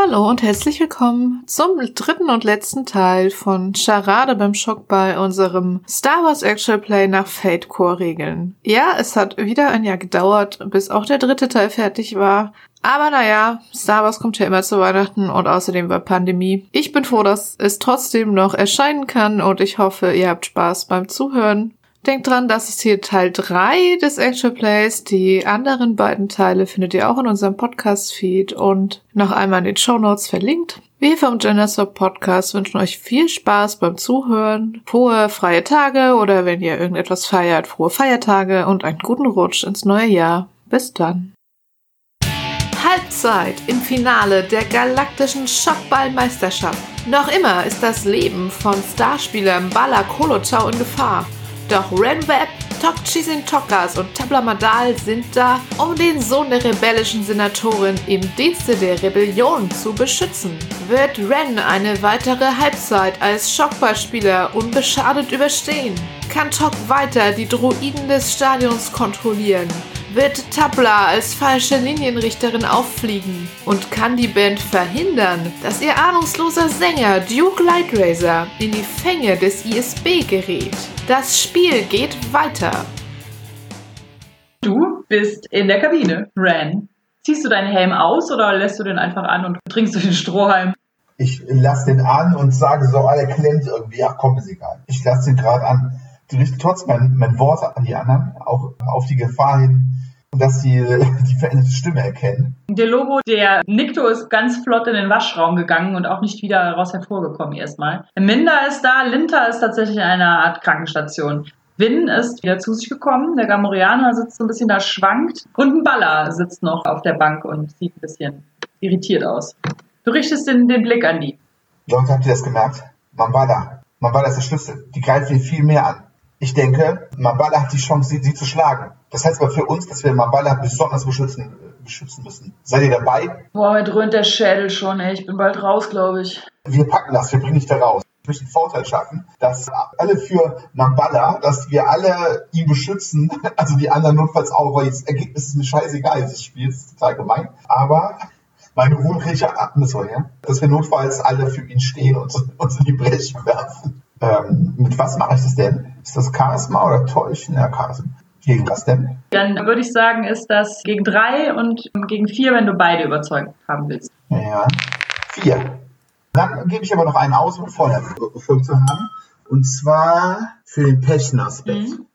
Hallo und herzlich willkommen zum dritten und letzten Teil von Charade beim Schockball, unserem Star Wars Actual Play nach Fate Core Regeln. Ja, es hat wieder ein Jahr gedauert, bis auch der dritte Teil fertig war. Aber naja, Star Wars kommt ja immer zu Weihnachten und außerdem war Pandemie. Ich bin froh, dass es trotzdem noch erscheinen kann und ich hoffe, ihr habt Spaß beim Zuhören. Denkt dran, das ist hier Teil 3 des Actual Plays. Die anderen beiden Teile findet ihr auch in unserem Podcast-Feed und noch einmal in den Show Notes verlinkt. Wir vom Genderswap Podcast wünschen euch viel Spaß beim Zuhören, frohe freie Tage oder wenn ihr irgendetwas feiert, frohe Feiertage und einen guten Rutsch ins neue Jahr. Bis dann. Halbzeit im Finale der galaktischen Schockballmeisterschaft. Noch immer ist das Leben von Starspieler Bala Kolochau in Gefahr. Doch Renweb, Tokchisin Tokas und Tabla Madal sind da, um den Sohn der rebellischen Senatorin im Dienste der Rebellion zu beschützen. Wird Ren eine weitere Halbzeit als Schockballspieler unbeschadet überstehen? Kann Tok weiter die Druiden des Stadions kontrollieren? wird Tabla als falsche Linienrichterin auffliegen und kann die Band verhindern, dass ihr ahnungsloser Sänger Duke Lightrazer in die Fänge des ISB gerät. Das Spiel geht weiter. Du bist in der Kabine, Ran. Ziehst du deinen Helm aus oder lässt du den einfach an und trinkst du den Strohhalm? Ich lasse den an und sage so, alle klemmt irgendwie, ach komm, ist egal. Ich lasse den gerade an. Trotzdem mein, mein Wort an die anderen, auch auf die Gefahr hin, dass sie die veränderte Stimme erkennen. Der Lobo, der Nikto ist ganz flott in den Waschraum gegangen und auch nicht wieder raus hervorgekommen erstmal. Minda ist da, Linta ist tatsächlich in einer Art Krankenstation. Win ist wieder zu sich gekommen, der Gamorianer sitzt so ein bisschen da, schwankt und ein Baller sitzt noch auf der Bank und sieht ein bisschen irritiert aus. Du richtest den, den Blick an die. Leute, habt ihr das gemerkt? Mambala. Mambala ist der Schlüssel. Die greift hier viel mehr an. Ich denke, Mambala hat die Chance, sie, sie zu schlagen. Das heißt aber für uns, dass wir Mambala besonders beschützen, beschützen müssen. Seid ihr dabei? Boah, mir dröhnt der Schädel schon, ey. Ich bin bald raus, glaube ich. Wir packen das, wir bringen dich da raus. Ich möchte einen Vorteil schaffen, dass alle für Mambala, dass wir alle ihn beschützen, also die anderen notfalls auch, weil das Ergebnis ist mir scheißegal, dieses Spiel ist total gemein. Aber meine wohlriechende Atmosphäre, dass wir notfalls alle für ihn stehen und uns in die Brechen werfen. Ähm, mit was mache ich das denn? Ist das Charisma oder Täuschen? Ja, Charisma. Gegen was denn? Dann würde ich sagen, ist das gegen drei und gegen vier, wenn du beide überzeugt haben willst. Ja, vier. Dann gebe ich aber noch einen aus, um vorher Erfolg zu haben. Und zwar für den Pechenaspekt. Mhm.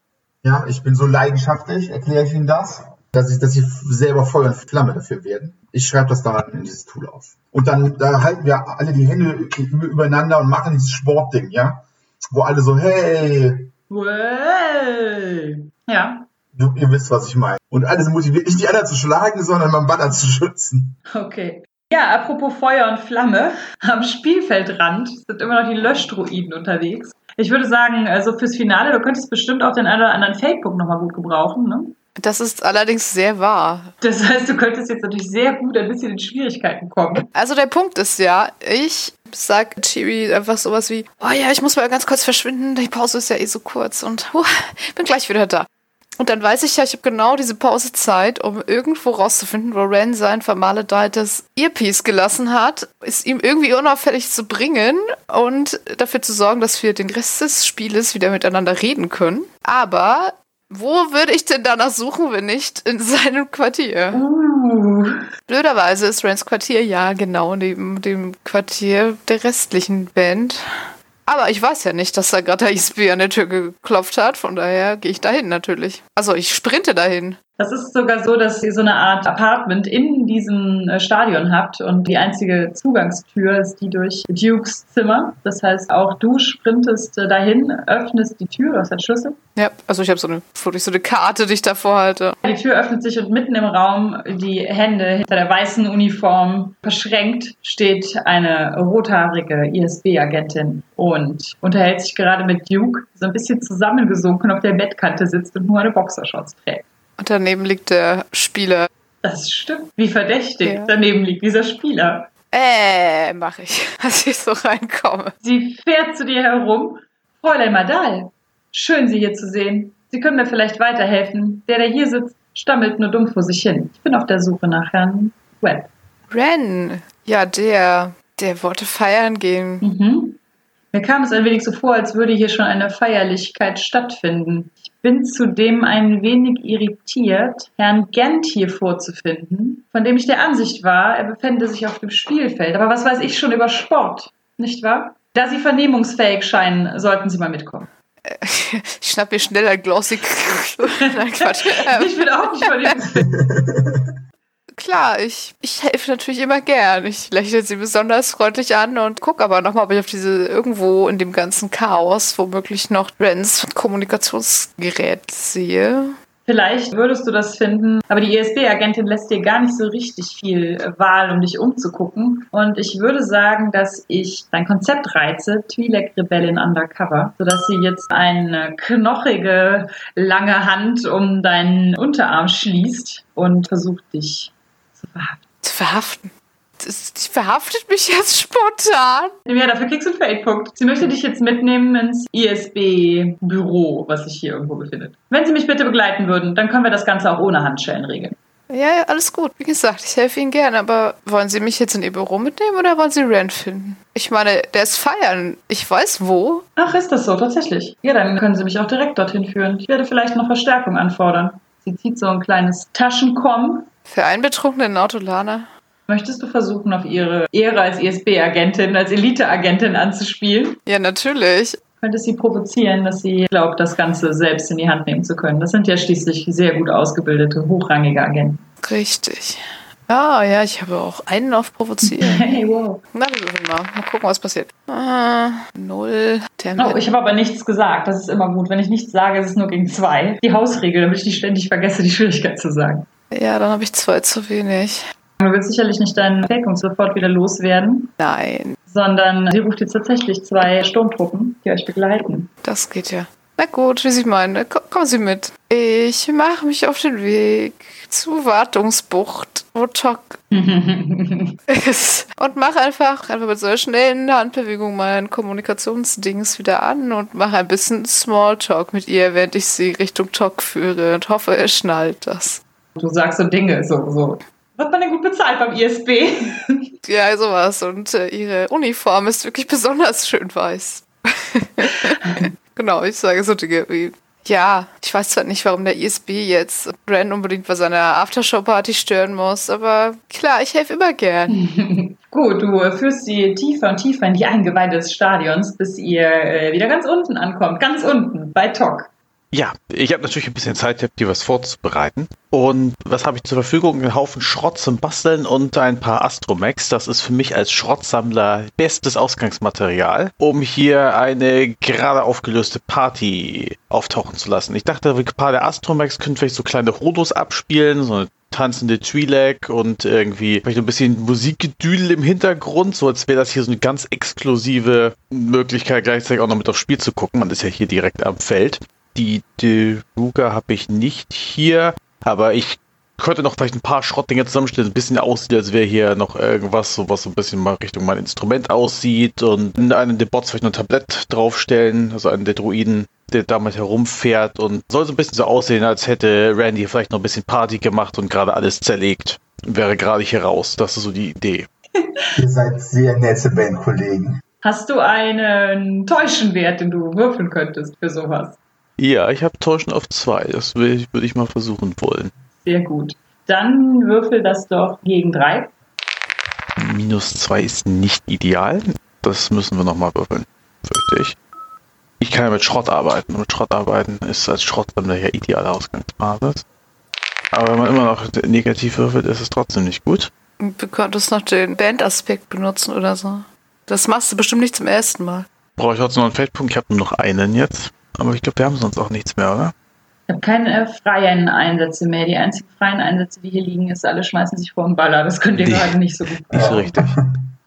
Ja, ich bin so leidenschaftlich, erkläre ich Ihnen das, dass ich, dass ich selber Feuer und Flamme dafür werden. Ich schreibe das dann in dieses Tool auf. Und dann da halten wir alle die Hände übereinander und machen dieses Sportding, ja wo alle so, hey. Hey. Ja. Du, ihr wisst, was ich meine. Und alles motiviert nicht die anderen zu schlagen, sondern man Banner zu schützen. Okay. Ja, apropos Feuer und Flamme, am Spielfeldrand sind immer noch die Löschdruiden unterwegs. Ich würde sagen, also fürs Finale, du könntest bestimmt auch den einen oder anderen Fake-Punkt nochmal gut gebrauchen, ne? Das ist allerdings sehr wahr. Das heißt, du könntest jetzt natürlich sehr gut ein bisschen in Schwierigkeiten kommen. Also der Punkt ist ja, ich sag Chibi einfach sowas wie, oh ja, ich muss mal ganz kurz verschwinden, die Pause ist ja eh so kurz und uh, bin gleich wieder da. Und dann weiß ich ja, ich habe genau diese Pausezeit, um irgendwo rauszufinden, wo Ren sein vermaledeitetes Earpiece gelassen hat, es ihm irgendwie unauffällig zu bringen und dafür zu sorgen, dass wir den Rest des Spieles wieder miteinander reden können. Aber wo würde ich denn danach suchen, wenn nicht in seinem Quartier? Uh. Blöderweise ist Rens Quartier ja genau neben dem Quartier der restlichen Band. Aber ich weiß ja nicht, dass da gerade der ISB an der Tür geklopft hat, von daher gehe ich dahin natürlich. Also ich sprinte dahin. Das ist sogar so, dass ihr so eine Art Apartment in diesem äh, Stadion habt und die einzige Zugangstür ist die durch Dukes Zimmer. Das heißt, auch du sprintest äh, dahin, öffnest die Tür, du hast einen Schlüssel. Ja, also ich habe so eine, so eine Karte, die ich davor halte. Die Tür öffnet sich und mitten im Raum, die Hände hinter der weißen Uniform verschränkt, steht eine rothaarige ISB-Agentin und unterhält sich gerade mit Duke, so ein bisschen zusammengesunken auf der Bettkante sitzt und nur eine Boxershorts trägt. Und daneben liegt der Spieler. Das stimmt. Wie verdächtig. Ja. Daneben liegt dieser Spieler. Äh, mach ich, als ich so reinkomme. Sie fährt zu dir herum. Fräulein Madal, schön, Sie hier zu sehen. Sie können mir vielleicht weiterhelfen. Der, der hier sitzt, stammelt nur dumm vor sich hin. Ich bin auf der Suche nach Herrn Webb. Ren, ja, der, der wollte feiern gehen. Mhm. Mir kam es ein wenig so vor, als würde hier schon eine Feierlichkeit stattfinden. Ich bin zudem ein wenig irritiert, Herrn Gent hier vorzufinden, von dem ich der Ansicht war, er befände sich auf dem Spielfeld. Aber was weiß ich schon über Sport, nicht wahr? Da Sie vernehmungsfähig scheinen, sollten Sie mal mitkommen. Ich schnapp mir schneller Glossy. Nein, Quatsch. ich bin auch nicht vernehmungsfähig. Klar, ich, ich helfe natürlich immer gern. Ich lächle sie besonders freundlich an und gucke aber nochmal, ob ich auf diese irgendwo in dem ganzen Chaos womöglich noch Rens Kommunikationsgerät sehe. Vielleicht würdest du das finden, aber die ESB-Agentin lässt dir gar nicht so richtig viel Wahl, um dich umzugucken. Und ich würde sagen, dass ich dein Konzept reize, Twi'lek-Rebellin Undercover, sodass sie jetzt eine knochige, lange Hand um deinen Unterarm schließt und versucht, dich zu verhaften. Zu verhaften? Die verhaftet mich jetzt spontan. Ja, dafür kriegst du einen Fade-Punkt. Sie möchte dich jetzt mitnehmen ins ISB-Büro, was sich hier irgendwo befindet. Wenn Sie mich bitte begleiten würden, dann können wir das Ganze auch ohne Handschellen regeln. Ja, ja, alles gut. Wie gesagt, ich helfe Ihnen gerne, aber wollen Sie mich jetzt in Ihr Büro mitnehmen oder wollen Sie Rand finden? Ich meine, der ist feiern. Ich weiß wo. Ach, ist das so, tatsächlich. Ja, dann können Sie mich auch direkt dorthin führen. Ich werde vielleicht noch Verstärkung anfordern. Sie zieht so ein kleines Taschenkomm. Für einen betrunkenen Autolaner? Möchtest du versuchen, auf ihre Ehre als ISB-Agentin, als Elite-Agentin anzuspielen? Ja, natürlich. Könntest sie provozieren, dass sie glaubt, das Ganze selbst in die Hand nehmen zu können. Das sind ja schließlich sehr gut ausgebildete, hochrangige Agenten. Richtig. Ah, ja, ich habe auch einen auf provozieren. Hey, wow. Na, wir würfeln mal. Mal gucken, was passiert. Ah, null. Oh, ich habe aber nichts gesagt. Das ist immer gut. Wenn ich nichts sage, ist es nur gegen zwei. Die Hausregel, damit ich nicht ständig vergesse, die Schwierigkeit zu sagen. Ja, dann habe ich zwei zu wenig. Du willst sicherlich nicht deinen Fake sofort wieder loswerden. Nein. Sondern sie ruft jetzt tatsächlich zwei Sturmtruppen, die euch begleiten. Das geht ja. Na gut, wie Sie meinen, kommen Sie mit. Ich mache mich auf den Weg zur Wartungsbucht, wo Tok ist. Und mache einfach, einfach mit so einer schnellen Handbewegung mein Kommunikationsdings wieder an und mache ein bisschen Smalltalk mit ihr, während ich sie Richtung Tok führe und hoffe, er schnallt das. Du sagst so Dinge, so, so. Wird man denn gut bezahlt beim ISB? ja, sowas. Und äh, ihre Uniform ist wirklich besonders schön weiß. genau, ich sage so Dinge wie. Ja, ich weiß zwar nicht, warum der ISB jetzt Brand unbedingt bei seiner Aftershow-Party stören muss, aber klar, ich helfe immer gern. Gut, du führst sie tiefer und tiefer in die Eingeweide des Stadions, bis ihr äh, wieder ganz unten ankommt. Ganz unten, bei Tok. Ja, ich habe natürlich ein bisschen Zeit, dir was vorzubereiten. Und was habe ich zur Verfügung? Einen Haufen Schrott zum Basteln und ein paar Astromex. Das ist für mich als Schrottsammler bestes Ausgangsmaterial, um hier eine gerade aufgelöste Party auftauchen zu lassen. Ich dachte, ein paar der Astromex können vielleicht so kleine Hodos abspielen, so eine tanzende Twi'lek und irgendwie vielleicht ein bisschen Musikgedüdel im Hintergrund, so als wäre das hier so eine ganz exklusive Möglichkeit, gleichzeitig auch noch mit aufs Spiel zu gucken. Man ist ja hier direkt am Feld. Die Deruga habe ich nicht hier, aber ich könnte noch vielleicht ein paar Schrottdinge zusammenstellen, ein bisschen aussieht, als wäre hier noch irgendwas, so was so ein bisschen mal Richtung mein Instrument aussieht und in einem der Bots vielleicht noch ein Tablett draufstellen, also einen der Druiden, der damit herumfährt und soll so ein bisschen so aussehen, als hätte Randy vielleicht noch ein bisschen Party gemacht und gerade alles zerlegt. Wäre gerade hier raus. Das ist so die Idee. Ihr seid sehr nette Bandkollegen. Hast du einen Täuschenwert, den du würfeln könntest für sowas? Ja, ich habe Täuschen auf zwei. Das würde ich mal versuchen wollen. Sehr gut. Dann würfel das doch gegen drei. Minus zwei ist nicht ideal. Das müssen wir nochmal würfeln, fürchte ich. Ich kann ja mit Schrott arbeiten. Mit Schrott arbeiten ist als Schrottsammler ja ideale Ausgangsbasis. Aber wenn man immer noch negativ würfelt, ist es trotzdem nicht gut. Du könntest noch den Bandaspekt benutzen oder so. Das machst du bestimmt nicht zum ersten Mal. Brauche ich trotzdem noch einen Feldpunkt? Ich habe nur noch einen jetzt. Aber ich glaube, wir haben sonst auch nichts mehr, oder? Ich habe keine freien Einsätze mehr. Die einzigen freien Einsätze, die hier liegen, ist, alle schmeißen sich vor den Baller. Das könnt ihr gerade nicht so gut. Nicht so richtig.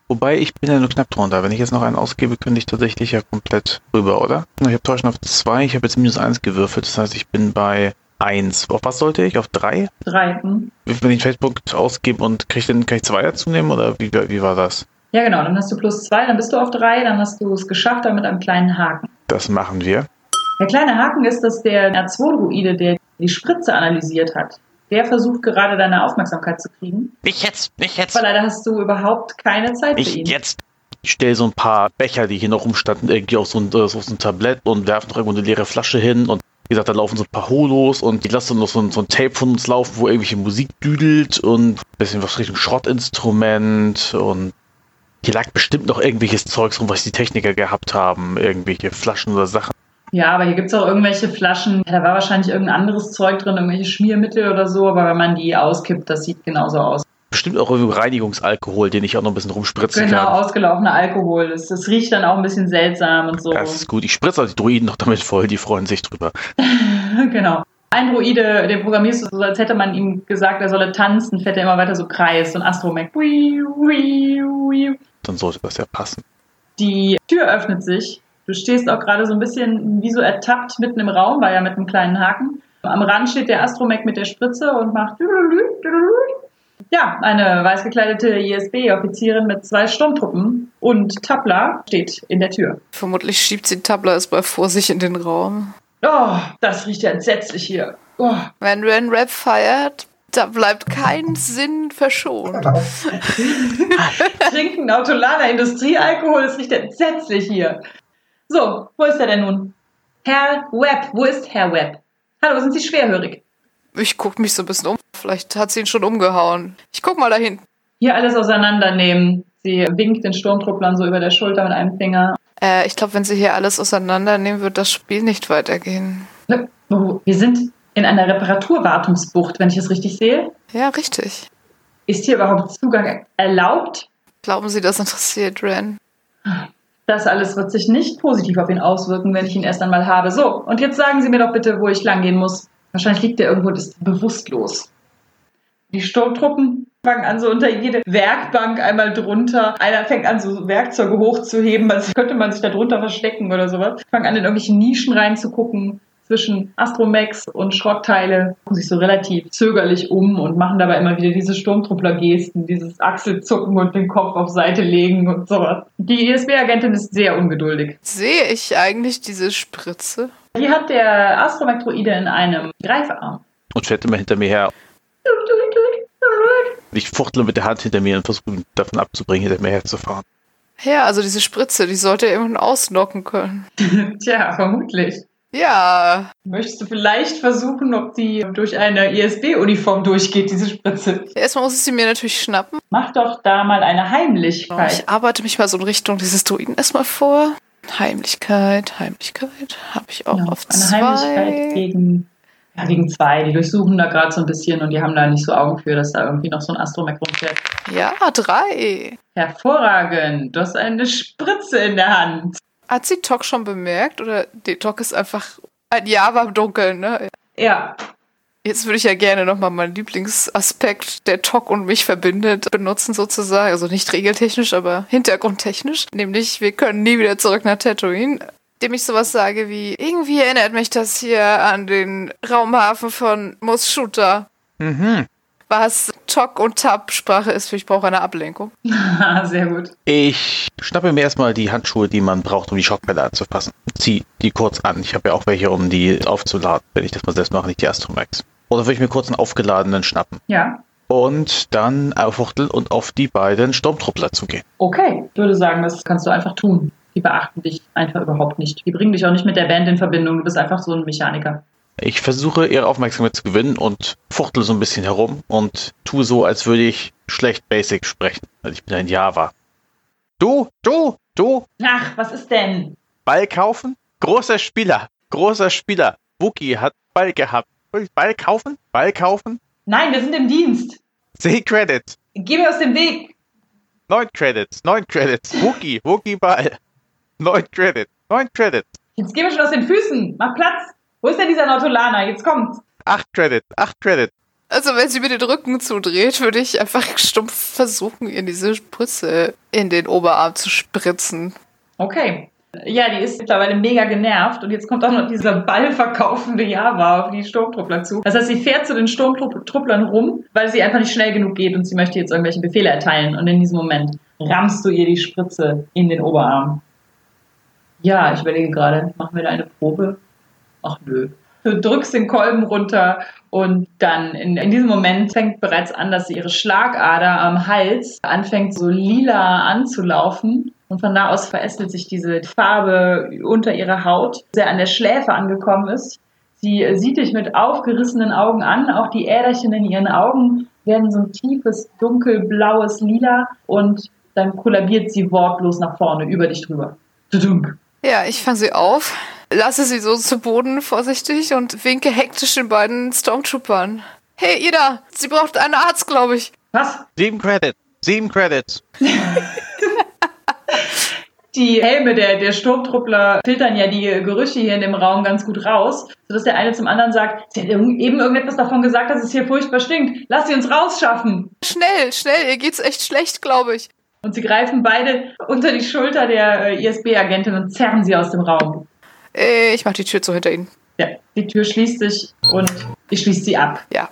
Wobei, ich bin ja nur knapp drunter. Wenn ich jetzt noch einen ausgebe, könnte ich tatsächlich ja komplett rüber, oder? Ich habe Täuschen auf 2, ich habe jetzt minus 1 gewürfelt. Das heißt, ich bin bei 1. Auf was sollte ich? Auf 3? 3. Hm. Wenn ich Facebook ausgebe und kriege dann, kann ich 2 dazu nehmen, oder wie, wie war das? Ja, genau. Dann hast du plus 2, dann bist du auf 3, dann hast du es geschafft, aber mit einem kleinen Haken. Das machen wir. Der kleine Haken ist, dass der R2-Druide, der die Spritze analysiert hat, Der versucht gerade deine Aufmerksamkeit zu kriegen. Nicht jetzt, nicht jetzt. Aber leider hast du überhaupt keine Zeit für ihn. Nicht jetzt. Ich stelle so ein paar Becher, die hier noch rumstanden, irgendwie auf so ein, auf so ein Tablett und werfe noch irgendwo eine leere Flasche hin und wie gesagt, da laufen so ein paar Holos und ich lasse dann noch so ein, so ein Tape von uns laufen, wo irgendwelche Musik düdelt und ein bisschen was Richtung Schrottinstrument und hier lag bestimmt noch irgendwelches Zeugs rum, was die Techniker gehabt haben, irgendwelche Flaschen oder Sachen. Ja, aber hier gibt's auch irgendwelche Flaschen. Da war wahrscheinlich irgendein anderes Zeug drin, irgendwelche Schmiermittel oder so, aber wenn man die auskippt, das sieht genauso aus. Bestimmt auch Reinigungsalkohol, den ich auch noch ein bisschen rumspritzen Genau, kann. ausgelaufener Alkohol. Das, das riecht dann auch ein bisschen seltsam und so. Das ist gut. Ich spritze auch die Druiden noch damit voll, die freuen sich drüber. genau. Ein Druide, den programmierst du so, als hätte man ihm gesagt, er solle tanzen, fährt er immer weiter so Kreis, so ein Astromech. Dann sollte das ja passen. Die Tür öffnet sich. Du stehst auch gerade so ein bisschen wie so ertappt mitten im Raum, war ja mit einem kleinen Haken. Am Rand steht der Astromech mit der Spritze und macht ja, eine weiß gekleidete ISB-Offizierin mit zwei Sturmtruppen und Tabla steht in der Tür. Vermutlich schiebt sie Tabla erstmal vor sich in den Raum. Oh, das riecht ja entsetzlich hier. Oh. Wenn Ren Rap feiert, da bleibt kein Sinn verschont. Trinken Autolaner Industriealkohol, das riecht entsetzlich hier. So, wo ist er denn nun? Herr Webb, wo ist Herr Webb? Hallo, sind Sie schwerhörig? Ich guck mich so ein bisschen um. Vielleicht hat sie ihn schon umgehauen. Ich guck mal dahin. Hier alles auseinandernehmen. Sie winkt den Sturmtrupplern so über der Schulter mit einem Finger. Äh, ich glaube, wenn sie hier alles auseinandernehmen, wird das Spiel nicht weitergehen. Oh, wir sind in einer Reparaturwartungsbucht, wenn ich es richtig sehe. Ja, richtig. Ist hier überhaupt Zugang erlaubt? Glauben Sie, das interessiert Ren? Das alles wird sich nicht positiv auf ihn auswirken, wenn ich ihn erst einmal habe. So, und jetzt sagen Sie mir doch bitte, wo ich langgehen muss. Wahrscheinlich liegt er irgendwo und ist bewusstlos. Die Sturmtruppen fangen an, so unter jede Werkbank einmal drunter. Einer fängt an, so Werkzeuge hochzuheben, als könnte man sich da drunter verstecken oder sowas. Fangen an, in irgendwelche Nischen reinzugucken zwischen Astromex und Schrottteile, gucken sich so relativ zögerlich um und machen dabei immer wieder diese Sturmtruppler-Gesten, dieses Achselzucken und den Kopf auf Seite legen und sowas. Die ISB-Agentin ist sehr ungeduldig. Sehe ich eigentlich diese Spritze? Die hat der Astromektroide in einem Greifarm. Und fährt immer hinter mir her. Ich fuchtle mit der Hand hinter mir und versuche ihn davon abzubringen, hinter mir herzufahren. Ja, also diese Spritze, die sollte irgendwann ausnocken können. Tja, vermutlich. Ja. Möchtest du vielleicht versuchen, ob die durch eine ISB-Uniform durchgeht, diese Spritze? Erstmal muss ich sie mir natürlich schnappen. Mach doch da mal eine Heimlichkeit. Ich arbeite mich mal so in Richtung dieses Druiden erstmal vor. Heimlichkeit, Heimlichkeit habe ich auch Ja, auf eine zwei. Heimlichkeit gegen, ja, gegen zwei. Die durchsuchen da gerade so ein bisschen und die haben da nicht so Augen für, dass da irgendwie noch so ein Astromech rumfährt. Ja, drei. Hervorragend. Du hast eine Spritze in der Hand. Hat sie Tok schon bemerkt? Oder die Tok ist einfach ein Java im Dunkeln, ne? Ja, Jetzt würde ich ja gerne nochmal meinen Lieblingsaspekt, der Tok und mich verbindet, benutzen sozusagen. Also nicht regeltechnisch, aber hintergrundtechnisch. Nämlich, wir können nie wieder zurück nach Tatooine. Dem ich sowas sage wie, irgendwie erinnert mich das hier an den Raumhafen von Moschuta. Mhm. Was Tok und Tab Sprache ist, für ich brauche eine Ablenkung. sehr gut. Ich schnappe mir erstmal die Handschuhe, die man braucht, um die Schockbälle anzufassen. Zieh die kurz an. Ich habe ja auch welche, um die aufzuladen, wenn ich das mal selbst mache, nicht die Astromax. Oder würde ich mir kurz einen aufgeladenen schnappen. Ja, Und dann auffuchteln und auf die beiden Sturmtruppler zugehen. okay. Ich würde sagen, das kannst du einfach tun. Die beachten dich einfach überhaupt nicht. Die bringen dich auch nicht mit der Band in Verbindung. Du bist einfach so ein Mechaniker. Ich versuche, ihre Aufmerksamkeit zu gewinnen und fuchtel so ein bisschen herum und tue so, als würde ich schlecht Basic sprechen. Also ich bin ein Java. Du, du, du, Ach, was ist denn? Ball kaufen? Großer Spieler, großer Spieler. Wookie hat Ball gehabt. Soll ich Ball kaufen? Ball kaufen? Nein, wir sind im Dienst. Zehn Credits. Geh mir aus dem Weg. Neun Credits. Neun Credits. Wookie, Wookie Ball. Neun Credits. Neun Credits. Jetzt geh mir schon aus den Füßen. Mach Platz. Wo ist denn dieser Nautolaner? Jetzt kommt. Acht Credits. Acht Credits. Also wenn sie mir den Rücken zudreht, würde ich einfach stumpf versuchen, ihr diese Spritze in den Oberarm zu spritzen. Okay. Ja, die ist mittlerweile mega genervt und jetzt kommt auch noch dieser ballverkaufende Java auf die Sturmtruppler zu. Das heißt, sie fährt zu den Sturmtrupplern rum, weil sie einfach nicht schnell genug geht und sie möchte jetzt irgendwelche Befehle erteilen. Und in diesem Moment rammst du ihr die Spritze in den Oberarm. Ja, ich überlege gerade, machen wir da eine Probe? Ach nö. Du drückst den Kolben runter und dann in, in diesem Moment fängt bereits an, dass ihre Schlagader am Hals anfängt so lila anzulaufen. Und von da aus verästelt sich diese Farbe unter ihrer Haut, sehr an der Schläfe angekommen ist. Sie sieht dich mit aufgerissenen Augen an, auch die Äderchen in ihren Augen werden so ein tiefes, dunkelblaues Lila und dann kollabiert sie wortlos nach vorne über dich drüber. Ja, ich fange sie auf, lasse sie so zu Boden vorsichtig und winke hektisch den beiden Stormtroopern. Hey, Ida, sie braucht einen Arzt, glaube ich. Was? Sieben Credits. Sieben Credits. die Helme der, der Sturmtruppler filtern ja die Gerüche hier in dem Raum ganz gut raus, sodass der eine zum anderen sagt, sie hat eben irgendetwas davon gesagt, dass es hier furchtbar stinkt. Lass sie uns rausschaffen. Schnell, schnell, ihr geht's echt schlecht, glaube ich. Und sie greifen beide unter die Schulter der äh, ISB-Agentin und zerren sie aus dem Raum. Äh, ich mach die Tür zu hinter ihnen. Ja, die Tür schließt sich und ich schließe sie ab. Ja.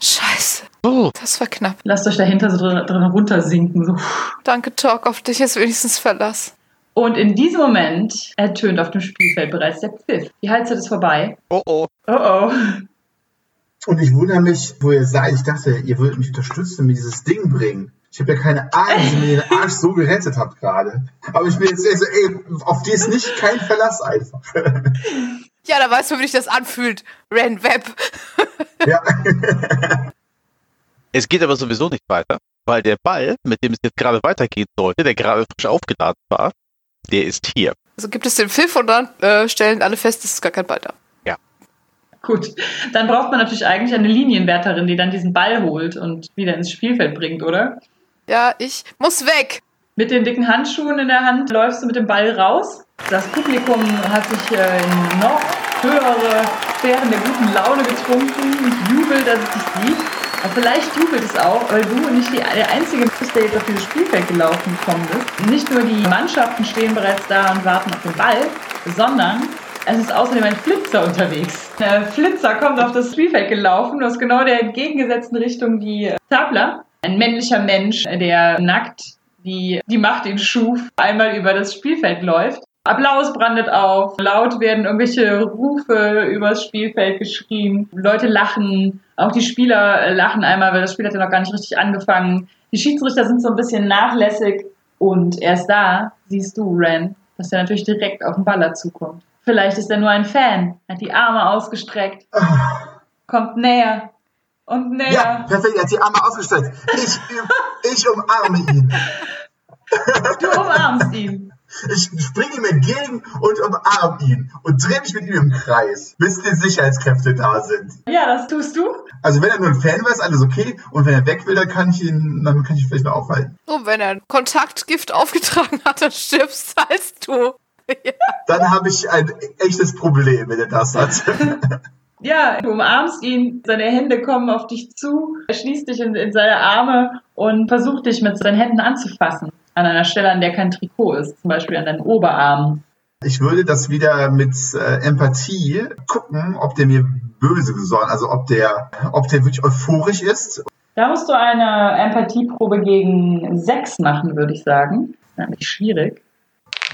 Scheiße. Oh. Das war knapp. Lasst euch dahinter so drin, drin runtersinken. So. Danke, Talk, auf dich ist wenigstens Verlass. Und in diesem Moment ertönt auf dem Spielfeld bereits der Pfiff. Die Halbzeit ist vorbei. Oh oh. Oh oh. Und ich wundere mich, wo ihr seid. Ich dachte, ihr würdet mich unterstützen, mir dieses Ding bringen. Ich habe ja keine Ahnung, wie ihr den Arsch so gerettet habt gerade. Aber ich bin jetzt so, ey, auf die ist nicht kein Verlass einfach. Ja, da weißt du, wie sich das anfühlt. Ren Web. ja. Es geht aber sowieso nicht weiter, weil der Ball, mit dem es jetzt gerade weitergehen sollte, der gerade frisch aufgeladen war, der ist hier. Also gibt es den Pfiff und dann äh, stellen alle fest, es ist gar kein Ball da. Gut, dann braucht man natürlich eigentlich eine Linienwärterin, die dann diesen Ball holt und wieder ins Spielfeld bringt, oder? Ja, ich muss weg. Mit den dicken Handschuhen in der Hand läufst du mit dem Ball raus. Das Publikum hat sich äh, in noch höhere Sphären der guten Laune getrunken und jubelt, dass es dich sieht. Aber vielleicht jubelt es auch, weil du nicht die, der einzige bist, der jetzt auf dieses Spielfeld gelaufen gekommen ist. Nicht nur die Mannschaften stehen bereits da und warten auf den Ball, sondern es ist außerdem ein Flitzer unterwegs. Der Flitzer kommt auf das Spielfeld gelaufen, aus genau der entgegengesetzten Richtung wie Tabler. Ein männlicher Mensch, der nackt, wie die Macht ihn schuf, einmal über das Spielfeld läuft. Applaus brandet auf, laut werden irgendwelche Rufe übers Spielfeld geschrien, Leute lachen, auch die Spieler lachen einmal, weil das Spiel hat ja noch gar nicht richtig angefangen. Die Schiedsrichter sind so ein bisschen nachlässig und erst da siehst du, Ren, dass er natürlich direkt auf den Baller zukommt. Vielleicht ist er nur ein Fan, hat die Arme ausgestreckt, kommt näher und näher. Ja, perfekt, er hat die Arme ausgestreckt. Ich, ich umarme ihn. Du umarmst ihn. Ich springe ihm entgegen und umarme ihn und drehe mich mit ihm im Kreis, bis die Sicherheitskräfte da sind. Ja, das tust du. Also wenn er nur ein Fan war, ist alles okay. Und wenn er weg will, dann kann ich ihn, dann kann ich ihn vielleicht noch aufhalten. Und wenn er ein Kontaktgift aufgetragen hat, dann stirbst als du. ja. Dann habe ich ein echtes Problem, wenn er das hat. Ja, du umarmst ihn, seine Hände kommen auf dich zu, er schließt dich in, in seine Arme und versucht dich mit seinen Händen anzufassen. An einer Stelle, an der kein Trikot ist, zum Beispiel an deinen Oberarmen. Ich würde das wieder mit äh, Empathie gucken, ob der mir böse gesonnen, also ob der, ob der wirklich euphorisch ist. Da musst du eine Empathieprobe gegen sechs machen, würde ich sagen. Das ist nämlich schwierig.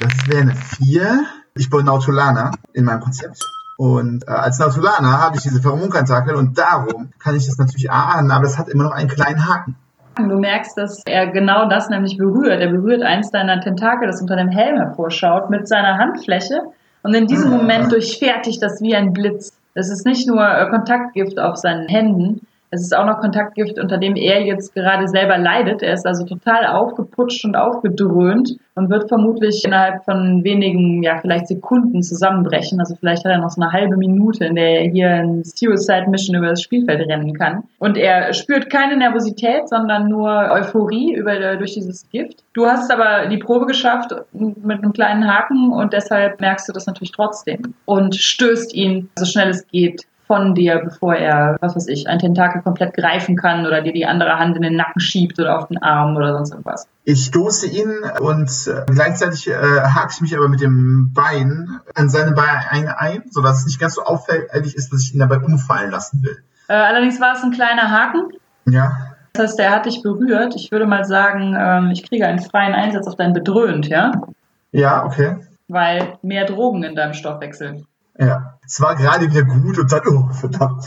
Das wäre eine vier. Ich bin Nautolaner in meinem Konzept. Und äh, als Nautolaner habe ich diese Pheromontentakel und darum kann ich das natürlich ahnen, aber es hat immer noch einen kleinen Haken. Du merkst, dass er genau das nämlich berührt. Er berührt eins deiner Tentakel, das unter dem Helm hervorschaut, mit seiner Handfläche. Und in diesem Moment durchfährt dich das wie ein Blitz. Es ist nicht nur äh, Kontaktgift auf seinen Händen, es ist auch noch Kontaktgift, unter dem er jetzt gerade selber leidet. Er ist also total aufgeputscht und aufgedröhnt und wird vermutlich innerhalb von wenigen, ja, vielleicht Sekunden zusammenbrechen. Also vielleicht hat er noch so eine halbe Minute, in der er hier ein Suicide Mission über das Spielfeld rennen kann. Und er spürt keine Nervosität, sondern nur Euphorie über, durch dieses Gift. Du hast aber die Probe geschafft mit einem kleinen Haken und deshalb merkst du das natürlich trotzdem und stößt ihn so schnell es geht von dir, bevor er, was weiß ich, ein Tentakel komplett greifen kann oder dir die andere Hand in den Nacken schiebt oder auf den Arm oder sonst irgendwas. Ich stoße ihn und äh, gleichzeitig äh, hake ich mich aber mit dem Bein an seine Beine ein, sodass es nicht ganz so auffällig ist, dass ich ihn dabei umfallen lassen will. Äh, allerdings war es ein kleiner Haken. Ja. Das heißt, der hat dich berührt. Ich würde mal sagen, ähm, ich kriege einen freien Einsatz auf dein Bedröhnt, ja? Ja, okay. Weil mehr Drogen in deinem Stoffwechsel. Ja. Es war gerade wieder gut und dann, oh, verdammt.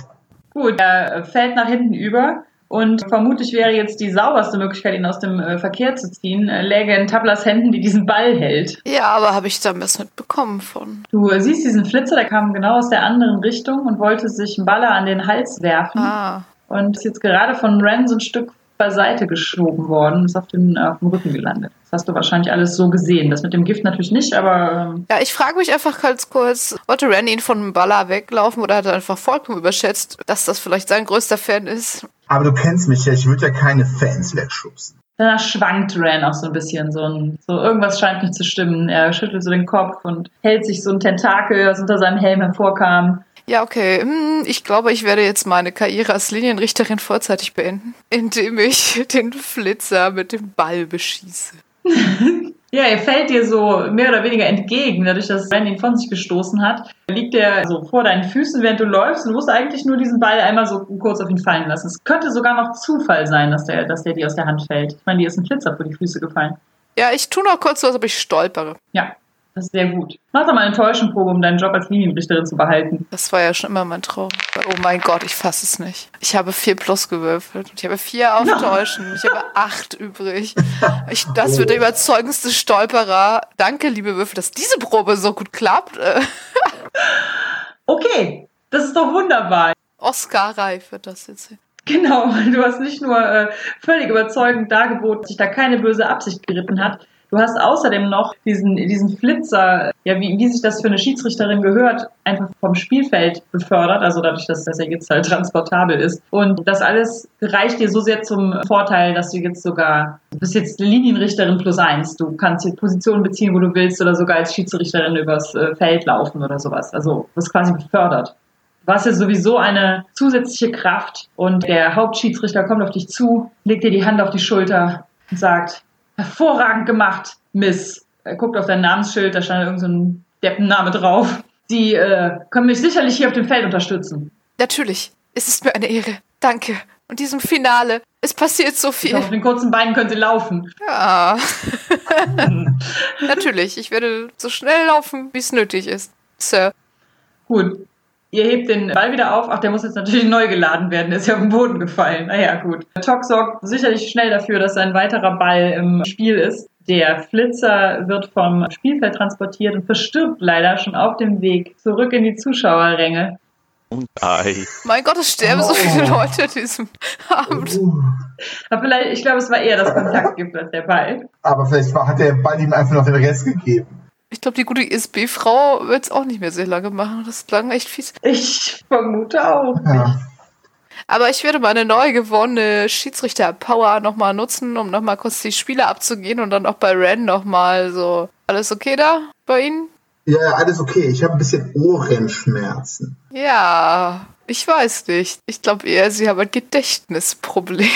Gut, er fällt nach hinten über und vermutlich wäre jetzt die sauberste Möglichkeit, ihn aus dem äh, Verkehr zu ziehen, äh, läge in Tablas Händen, die diesen Ball hält. Ja, aber habe ich da was mitbekommen von. Du äh, siehst diesen Flitzer, der kam genau aus der anderen Richtung und wollte sich einen Baller an den Hals werfen. Ah. Und ist jetzt gerade von Ren so ein Stück beiseite geschoben worden, ist auf, den, auf dem Rücken gelandet. Das hast du wahrscheinlich alles so gesehen. Das mit dem Gift natürlich nicht, aber. Ähm, Ja, ich frage mich einfach ganz kurz, wollte Randy ihn von dem Baller weglaufen oder hat er einfach vollkommen überschätzt, dass das vielleicht sein größter Fan ist? Aber du kennst mich ja, ich würde ja keine Fans wegschubsen. danach schwankt Ren auch so ein bisschen. So, ein, so irgendwas scheint nicht zu stimmen. Er schüttelt so den Kopf und hält sich so ein Tentakel, das unter seinem Helm hervorkam. Ja, okay. Hm, Ich glaube, ich werde jetzt meine Karriere als Linienrichterin vorzeitig beenden, indem ich den Flitzer mit dem Ball beschieße. Ja, er fällt dir so mehr oder weniger entgegen, dadurch, dass Ren ihn von sich gestoßen hat. Liegt er so vor deinen Füßen, während du läufst und du musst eigentlich nur diesen Ball einmal so kurz auf ihn fallen lassen. Es könnte sogar noch Zufall sein, dass der, dass der dir aus der Hand fällt. Ich meine, dir ist ein Flitzer vor die Füße gefallen. Ja, ich tue noch kurz so, als ob ich stolpere. Ja, das ist sehr gut. Mach doch mal eine Täuschenprobe, um deinen Job als Linienrichterin zu behalten. Das war ja schon immer mein Traum. Oh mein Gott, ich fasse es nicht. Ich habe vier plus gewürfelt. Ich habe vier auf Täuschen. Ich habe acht übrig. Ich, das wird der überzeugendste Stolperer. Danke, liebe Würfel, dass diese Probe so gut klappt. Okay, das ist doch wunderbar. Oscar-reif wird das jetzt. Genau, du hast nicht nur äh, völlig überzeugend dargeboten, dass sich da keine böse Absicht geritten hat. Du hast außerdem noch diesen, diesen Flitzer, ja, wie, wie sich das für eine Schiedsrichterin gehört, einfach vom Spielfeld befördert, also dadurch, dass, dass er jetzt halt transportabel ist. Und das alles reicht dir so sehr zum Vorteil, dass du jetzt sogar, du bist jetzt Linienrichterin plus eins. Du kannst hier Positionen beziehen, wo du willst, oder sogar als Schiedsrichterin übers äh, Feld laufen oder sowas. Also, du wirst quasi befördert. Hast ja sowieso eine zusätzliche Kraft und der Hauptschiedsrichter kommt auf dich zu, legt dir die Hand auf die Schulter und sagt, hervorragend gemacht, Miss. Er guckt auf dein Namensschild, da stand irgendein so ein Deppenname drauf. Sie äh, können mich sicherlich hier auf dem Feld unterstützen. Natürlich. Es ist mir eine Ehre. Danke. Und diesem Finale. Es passiert so viel. Auf den kurzen Beinen können sie laufen. Ja. Natürlich. Ich werde so schnell laufen, wie es nötig ist. Sir. Gut. Ihr hebt den Ball wieder auf. Ach, der muss jetzt natürlich neu geladen werden. Der ist ja auf den Boden gefallen. Naja, gut. Tok sorgt sicherlich schnell dafür, dass ein weiterer Ball im Spiel ist. Der Flitzer wird vom Spielfeld transportiert und verstirbt leider schon auf dem Weg zurück in die Zuschauerränge. Und ei. Mein Gott, es sterben so viele Leute an diesem Abend. Uh, Aber vielleicht, ich glaube, es war eher das Kontaktgift als der Ball. aber vielleicht war, hat der Ball ihm einfach noch den Rest gegeben. Ich glaube, die gute ISB-Frau wird es auch nicht mehr sehr lange machen. Das klang echt fies. Ich vermute auch. Ja. Aber ich werde meine neu gewonnene Schiedsrichter-Power nochmal nutzen, um nochmal kurz die Spiele abzugehen und dann auch bei Ren nochmal so. Alles okay da bei Ihnen? ja, ja, alles okay. Ich habe ein bisschen Ohrenschmerzen. Ja, ich weiß nicht. Ich glaube eher, Sie haben ein Gedächtnisproblem.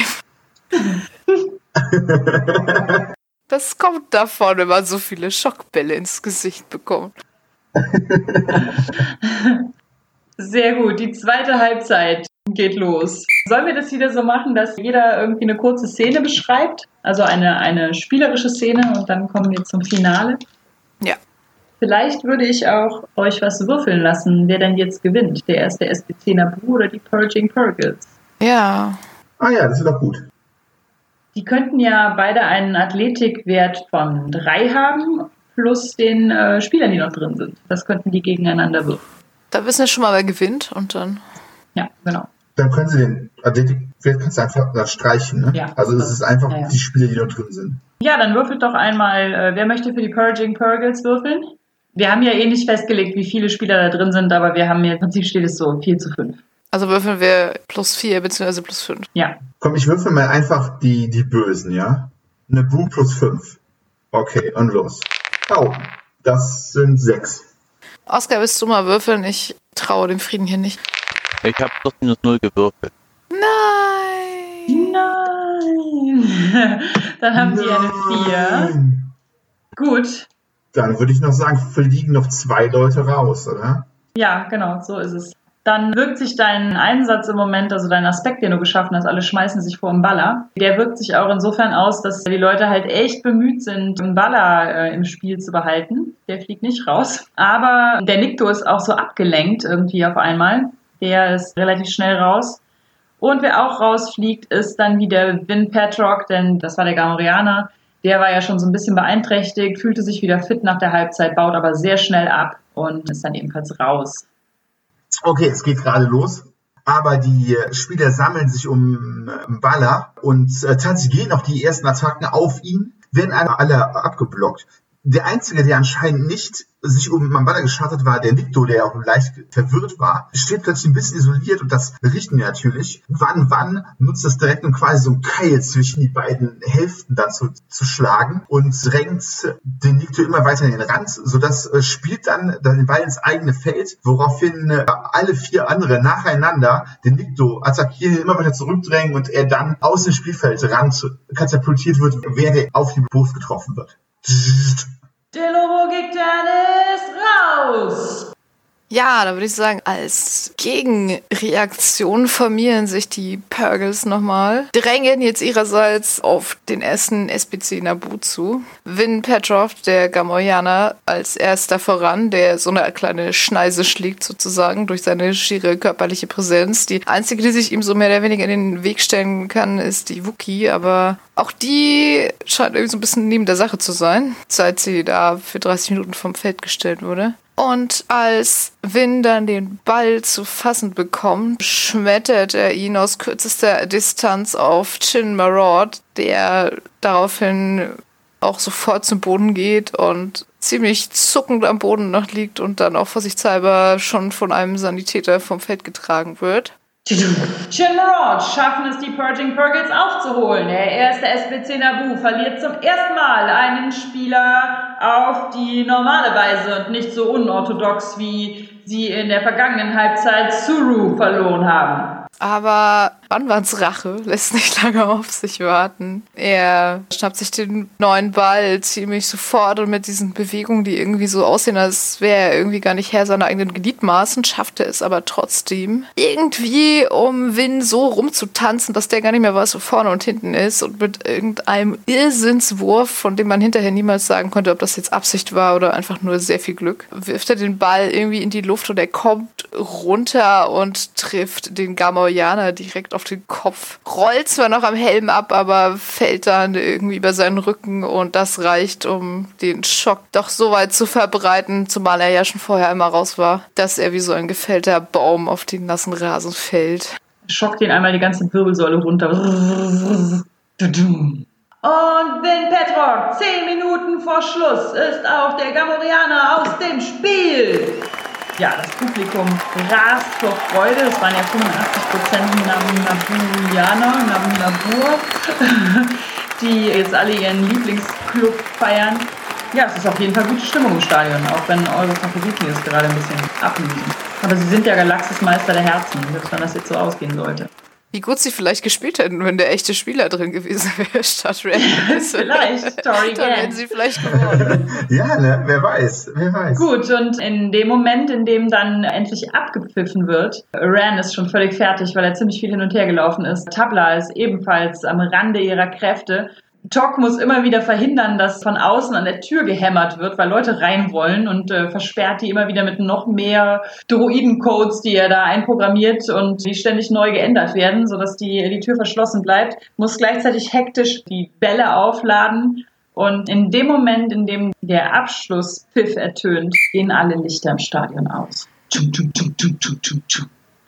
Das kommt davon, wenn man so viele Schockbälle ins Gesicht bekommt. Sehr gut. Die zweite Halbzeit geht los. Sollen wir das wieder so machen, dass jeder irgendwie eine kurze Szene beschreibt? Also eine, eine spielerische Szene und dann kommen wir zum Finale. Ja. Vielleicht würde ich auch euch was würfeln lassen, wer denn jetzt gewinnt. Der erste SBC Nabu oder die Purging Purgles. Ja. Ah ja, das ist doch gut. Die könnten ja beide einen Athletikwert von drei haben, plus den äh, Spielern, die noch drin sind. Das könnten die gegeneinander würfeln. Da wissen wir schon mal, wer gewinnt und dann. Ja, genau. Dann können Sie den Athletikwert kannst du einfach da streichen. Ne? Ja. also es ist einfach Ja, ja. die Spiele, die noch drin sind. Ja, dann würfelt doch einmal, äh, wer möchte für die Purging Purgles würfeln? Wir haben ja eh nicht festgelegt, wie viele Spieler da drin sind, aber wir haben ja, im Prinzip steht es so 4 zu 5. Also würfeln wir plus vier beziehungsweise plus fünf. Ja, Komm, ich würfel mal einfach die, die Bösen, ja? Eine Bu plus 5. Okay, und los. Oh, das sind sechs. Oskar, willst du mal würfeln? Ich traue dem Frieden hier nicht. Ich habe plus minus null gewürfelt. Nein! Nein! Dann haben sie eine 4. Nein. Gut. Dann würde ich noch sagen, fliegen noch zwei Leute raus, oder? Ja, genau, so ist es. Dann wirkt sich dein Einsatz im Moment, also dein Aspekt, den du geschaffen hast, alle schmeißen sich vor dem Baller. Der wirkt sich auch insofern aus, dass die Leute halt echt bemüht sind, einen Baller äh, im Spiel zu behalten. Der fliegt nicht raus. Aber der Nikto ist auch so abgelenkt irgendwie auf einmal. Der ist relativ schnell raus. Und wer auch rausfliegt, ist dann wieder Vin Petrock, denn das war der Gamorianer. Der war ja schon so ein bisschen beeinträchtigt, fühlte sich wieder fit nach der Halbzeit, baut aber sehr schnell ab und ist dann ebenfalls raus. Okay, es geht gerade los. Aber die Spieler sammeln sich um Baller und äh, tatsächlich gehen auch die ersten Attacken auf ihn, werden alle abgeblockt. Der Einzige, der anscheinend nicht sich um Mambala geschaut hat, war der Victor, der auch leicht verwirrt war. Steht plötzlich ein bisschen isoliert und das berichten wir natürlich. Wann, wann nutzt das direkt, um quasi so ein Keil zwischen die beiden Hälften dann zu, zu schlagen und drängt den Victor immer weiter in den Rand, sodass äh, spielt dann den Ball ins eigene Feld, woraufhin äh, alle vier andere nacheinander den Victor attackieren, immer weiter zurückdrängen und er dann aus dem Spielfeldrand katapultiert wird, während er auf die Brust getroffen wird. Der Lobo Dennis raus! Ja, da würde ich sagen, als Gegenreaktion formieren sich die Purgles nochmal, drängen jetzt ihrerseits auf den ersten SPC Nabu zu. Vin Petrov, der Gamoyaner, als erster voran, der so eine kleine Schneise schlägt sozusagen durch seine schiere körperliche Präsenz. Die einzige, die sich ihm so mehr oder weniger in den Weg stellen kann, ist die Wookie, aber auch die scheint irgendwie so ein bisschen neben der Sache zu sein, seit sie da für 30 Minuten vom Feld gestellt wurde. Und als Vin dann den Ball zu fassen bekommt, schmettert er ihn aus kürzester Distanz auf Chin Marod, der daraufhin auch sofort zum Boden geht und ziemlich zuckend am Boden noch liegt und dann auch vorsichtshalber schon von einem Sanitäter vom Feld getragen wird. Chin Marod schaffen es, die Purging Purgles aufzuholen. Der erste SBC Nabu verliert zum ersten Mal einen Spieler auf die normale Weise und nicht so unorthodox, wie sie in der vergangenen Halbzeit Suru verloren haben. Aber Banwans Rache lässt nicht lange auf sich warten. Er schnappt sich den neuen Ball ziemlich sofort und mit diesen Bewegungen, die irgendwie so aussehen, als wäre er irgendwie gar nicht Herr seiner eigenen Gliedmaßen, schafft er es aber trotzdem. Irgendwie, um Win so rumzutanzen, dass der gar nicht mehr weiß, wo vorne und hinten ist und mit irgendeinem Irrsinnswurf, von dem man hinterher niemals sagen konnte, ob das jetzt Absicht war oder einfach nur sehr viel Glück, wirft er den Ball irgendwie in die Luft und er kommt runter und trifft den Gamma Trojaner direkt auf den Kopf. Rollt zwar noch am Helm ab, aber fällt dann irgendwie über seinen Rücken und das reicht, um den Schock doch so weit zu verbreiten, zumal er ja schon vorher einmal raus war, dass er wie so ein gefällter Baum auf den nassen Rasen fällt. Schockt ihn einmal die ganze Wirbelsäule runter. Und Vin Petrock, zehn Minuten vor Schluss, ist auch der Gamorianer aus dem Spiel ja, das Publikum rast vor Freude. Es waren ja 85 Prozent Naburianer, Nabur, die jetzt alle ihren Lieblingsclub feiern. Ja, es ist auf jeden Fall gute Stimmung im Stadion, auch wenn eure Favoriten jetzt gerade ein bisschen ablösen. Aber sie sind ja Galaxismeister der Herzen, selbst wenn das jetzt so ausgehen sollte. Wie gut sie vielleicht gespielt hätten, wenn der echte Spieler drin gewesen wäre, statt Rand. vielleicht, Tori Dann hätten sie vielleicht gewonnen. ja, ne? wer weiß, wer weiß. Gut, und in dem Moment, in dem dann endlich abgepfiffen wird, Ran ist schon völlig fertig, weil er ziemlich viel hin und her gelaufen ist. Tabla ist ebenfalls am Rande ihrer Kräfte Tok muss immer wieder verhindern, dass von außen an der Tür gehämmert wird, weil Leute rein wollen und äh, versperrt die immer wieder mit noch mehr Droidencodes, die er da einprogrammiert und die ständig neu geändert werden, sodass die, die Tür verschlossen bleibt, muss gleichzeitig hektisch die Bälle aufladen und in dem Moment, in dem der Abschlusspfiff ertönt, gehen alle Lichter im Stadion aus.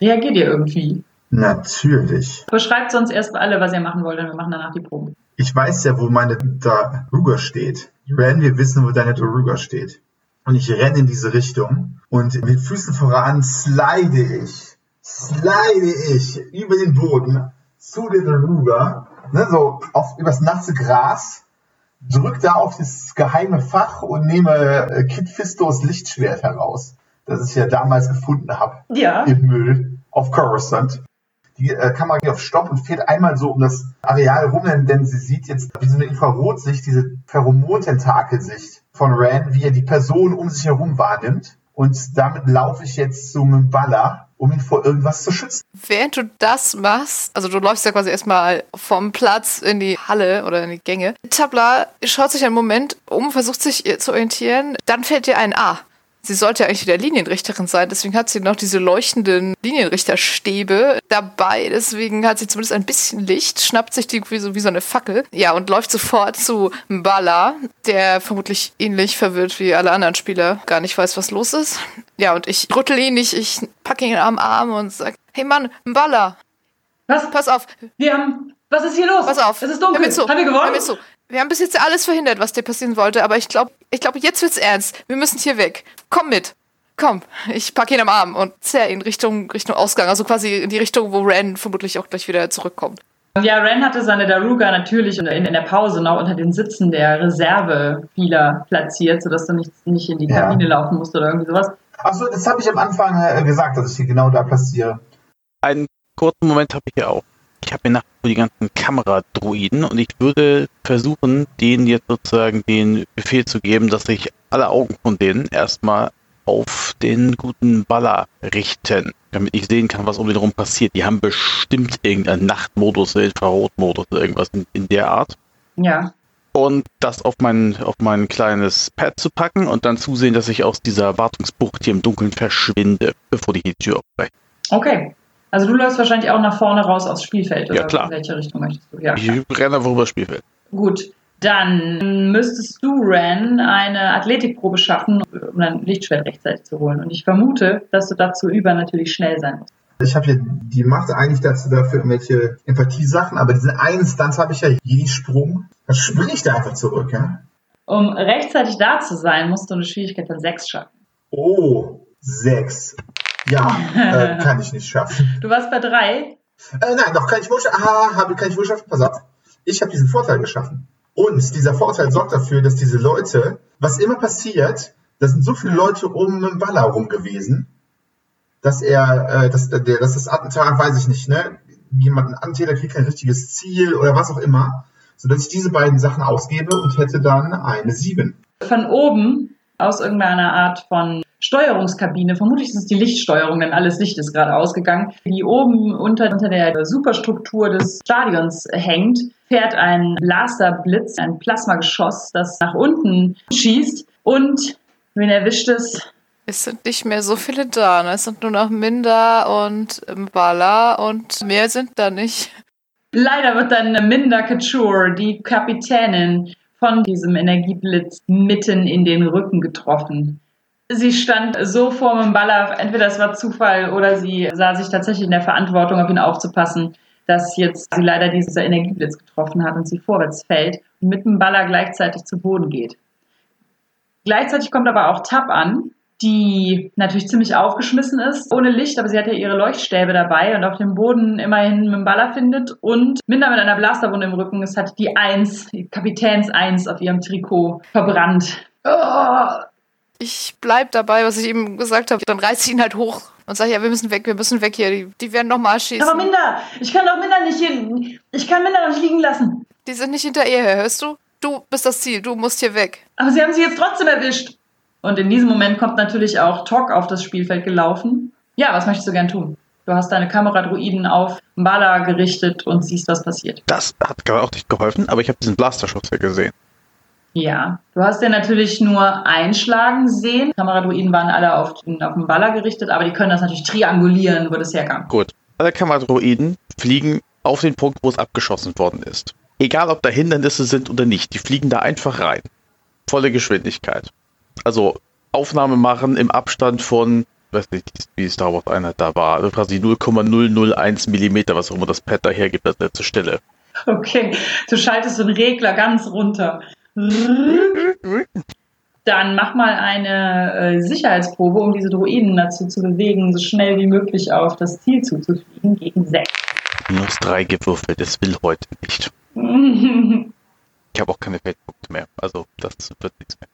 Reagiert ihr irgendwie? Natürlich. Beschreibt sonst erst alle, was ihr machen wollt, und wir machen danach die Proben. Ich weiß ja, wo meine Daruga steht. Ren, wir wissen, wo deine Daruga steht. Und ich renne in diese Richtung und mit Füßen voran slide ich, slide ich über den Boden zu der Daruga, ne, so auf, übers nasse Gras, drück da auf das geheime Fach und nehme äh, Kid Fistos Lichtschwert heraus, das ich ja damals gefunden habe. Ja. Im Müll auf Coruscant die äh, Kamera geht auf Stopp und fährt einmal so um das Areal rum, denn sie sieht jetzt wie so eine Infrarotsicht, diese Pheromontentakelsicht von Ran, wie er die Person um sich herum wahrnimmt. Und damit laufe ich jetzt zum Baller um ihn vor irgendwas zu schützen. Während du das machst, also du läufst ja quasi erstmal vom Platz in die Halle oder in die Gänge. Tabla schaut sich einen Moment um, versucht sich zu orientieren, dann fällt dir ein, ah, Sie sollte ja eigentlich wieder Linienrichterin sein, deswegen hat sie noch diese leuchtenden Linienrichterstäbe dabei. Deswegen hat sie zumindest ein bisschen Licht, schnappt sich die wie so, wie so eine Fackel. Ja, und läuft sofort zu Mbala, der vermutlich ähnlich verwirrt wie alle anderen Spieler gar nicht weiß, was los ist. Ja, und ich rüttel ihn nicht, ich packe ihn am Arm und sag, hey Mann, Mbala. Was? Pass auf. Wir haben. Was ist hier los? Pass auf. Es ist dunkel. Hör mir zu. Haben wir gewonnen? Hör mir zu. Wir haben bis jetzt alles verhindert, was dir passieren wollte, aber ich glaube, ich glaube, jetzt wird's ernst. Wir müssen hier weg. Komm mit. Komm, ich packe ihn am Arm und zerr ihn Richtung, Richtung Ausgang, also quasi in die Richtung, wo Ren vermutlich auch gleich wieder zurückkommt. Ja, Ren hatte seine Daruga natürlich in, in der Pause noch unter den Sitzen der Reservespieler platziert, sodass du nicht, nicht in die Ja. Kabine laufen musst oder irgendwie sowas. Achso, das habe ich am Anfang äh, gesagt, dass ich sie genau da platziere. Einen kurzen Moment habe ich hier auch. Ich habe mir nach die ganzen Kameradruiden und ich würde versuchen, denen jetzt sozusagen den Befehl zu geben, dass sich alle Augen von denen erstmal auf den guten Baller richten, damit ich sehen kann, was um den rum passiert. Die haben bestimmt irgendeinen Nachtmodus, Infrarotmodus oder irgendwas in, in der Art. Ja. Und das auf mein, auf mein kleines Pad zu packen und dann zusehen, dass ich aus dieser Wartungsbucht hier im Dunkeln verschwinde, bevor die die Tür aufbrechen. Okay. Also du läufst wahrscheinlich auch nach vorne raus aufs Spielfeld, oder Ja, klar. in welche Richtung möchtest du? Ja. Ich renne einfach über das Spielfeld. Gut. Dann müsstest du, Ren, eine Athletikprobe schaffen, um dein Lichtschwert rechtzeitig zu holen. Und ich vermute, dass du dazu über natürlich schnell sein musst. Ich habe ja die Macht eigentlich dazu dafür irgendwelche Empathiesachen, aber diesen einen Instanz habe ich ja jeden Sprung. Dann springe ich da einfach zurück, ja. Um rechtzeitig da zu sein, musst du eine Schwierigkeit von 6 schaffen. Oh, sechs. Ja, äh, kann ich nicht schaffen. Du warst bei 3. Äh, nein, doch kann ich wohl schaffen. Ah, habe, kann ich wohl schaffen. Pass auf. Ich habe diesen Vorteil geschaffen. Und dieser Vorteil sorgt dafür, dass diese Leute, was immer passiert, da sind so viele Leute um Mbala rum gewesen, dass er, äh, dass, der, dass das Attentat, weiß ich nicht, ne, jemand, ein Attentäter kriegt kein richtiges Ziel oder was auch immer, sodass ich diese beiden Sachen ausgebe und hätte dann eine sieben. Von oben, aus irgendeiner Art von Steuerungskabine, vermutlich ist es die Lichtsteuerung, denn alles Licht ist gerade ausgegangen, die oben unter, unter der Superstruktur des Stadions hängt, fährt ein Blasterblitz, ein Plasmageschoss, das nach unten schießt und wen erwischt es? Es sind nicht mehr so viele da, ne? Es sind nur noch Minda und Mbala und mehr sind da nicht. Leider wird dann Minda Couture, die Kapitänin, von diesem Energieblitz mitten in den Rücken getroffen. Sie stand so vor Mbala, entweder es war Zufall oder sie sah sich tatsächlich in der Verantwortung, auf ihn aufzupassen, dass jetzt sie leider dieser Energieblitz getroffen hat und sie vorwärts fällt und mit Mbala gleichzeitig zu Boden geht. Gleichzeitig kommt aber auch Tab an, die natürlich ziemlich aufgeschmissen ist, ohne Licht, aber sie hat ja ihre Leuchtstäbe dabei und auf dem Boden immerhin Mbala findet und Minder mit einer Blasterwunde im Rücken. Es hat die Eins, die Kapitäns Eins auf ihrem Trikot verbrannt. Oh, Ich bleib dabei, was ich eben gesagt habe. Dann reiß ich ihn halt hoch und sage, ja, wir müssen weg, wir müssen weg hier. Die, die werden nochmal schießen. aber Minder, ich kann doch Minder nicht hier, ich kann Minder nicht liegen lassen. Die sind nicht hinter ihr her, hörst du? Du bist das Ziel, du musst hier weg. Aber sie haben sie jetzt trotzdem erwischt. Und in diesem Moment kommt natürlich auch Tok auf das Spielfeld gelaufen. Ja, was möchtest du gern tun? Du hast deine Kameradruiden auf Mbala gerichtet und siehst, was passiert. Das hat gerade auch nicht geholfen, aber ich habe diesen Blasterschuss ja gesehen. Ja, du hast den natürlich nur einschlagen sehen. Kameradruiden waren alle auf, auf den Baller gerichtet, aber die können das natürlich triangulieren, wo das herkam. Gut. Alle Kameradroiden fliegen auf den Punkt, wo es abgeschossen worden ist. Egal, ob da Hindernisse sind oder nicht, die fliegen da einfach rein. Volle Geschwindigkeit. Also Aufnahme machen im Abstand von, weiß nicht, wie Star Wars Einheit da war, also quasi 0,001 Millimeter, was auch immer das Pad da hergibt, als letzte Stelle. Okay, du schaltest den Regler ganz runter. Dann mach mal eine äh, Sicherheitsprobe, um diese Druiden dazu zu bewegen, so schnell wie möglich auf das Ziel zuzufliegen, gegen sechs. Minus drei gewürfelt, es will heute nicht. Ich habe auch keine Feldpunkte mehr, also das wird nichts mehr.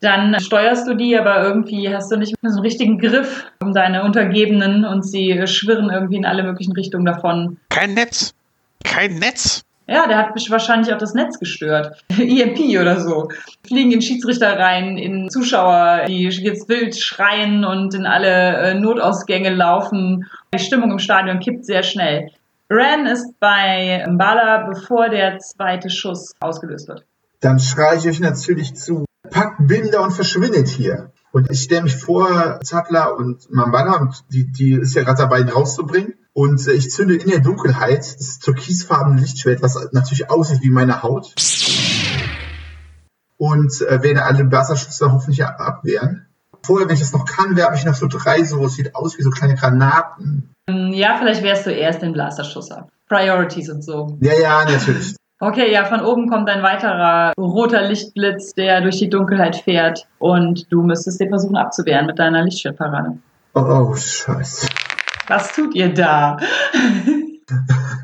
Dann steuerst du die, aber irgendwie hast du nicht so einen richtigen Griff um deine Untergebenen und sie schwirren irgendwie in alle möglichen Richtungen davon. Kein Netz! Kein Netz! Ja, der hat wahrscheinlich auch das Netz gestört. EMP oder so. Fliegen in Schiedsrichter rein, in Zuschauer, die jetzt wild schreien und in alle äh, Notausgänge laufen. Die Stimmung im Stadion kippt sehr schnell. Ran ist bei Mbala, bevor der zweite Schuss ausgelöst wird. Dann schreie ich euch natürlich zu, packt Binder und verschwindet hier. Und ich stelle mich vor, Zappler und Mambala, und die, die ist ja gerade dabei, ihn rauszubringen. Und äh, ich zünde in der Dunkelheit das türkisfarbene Lichtschwert, was natürlich aussieht wie meine Haut. Und äh, werde alle Wasserschüsse hoffentlich abwehren. Vorher, wenn ich das noch kann, werfe ich noch so drei, so, es sieht aus wie so kleine Granaten. Ja, vielleicht wärst du erst den Blasterschuss ab. Priorities und so. Ja, ja, natürlich. Okay, ja, von oben kommt ein weiterer roter Lichtblitz, der durch die Dunkelheit fährt und du müsstest den versuchen abzuwehren mit deiner Lichtschwertparade. Oh, oh, scheiße. Was tut ihr da?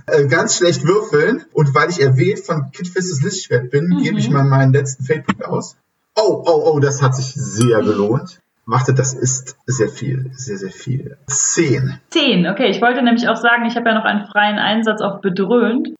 Äh, ganz schlecht würfeln und weil ich erwähnt von Kidfistes Lichtschwert bin, Mhm. gebe ich mal meinen letzten Feldpunkt aus. Oh, oh, oh, das hat sich sehr gelohnt. Warte, das ist sehr viel, sehr, sehr viel. Zehn. Zehn, okay. Ich wollte nämlich auch sagen, ich habe ja noch einen freien Einsatz auf bedröhnt.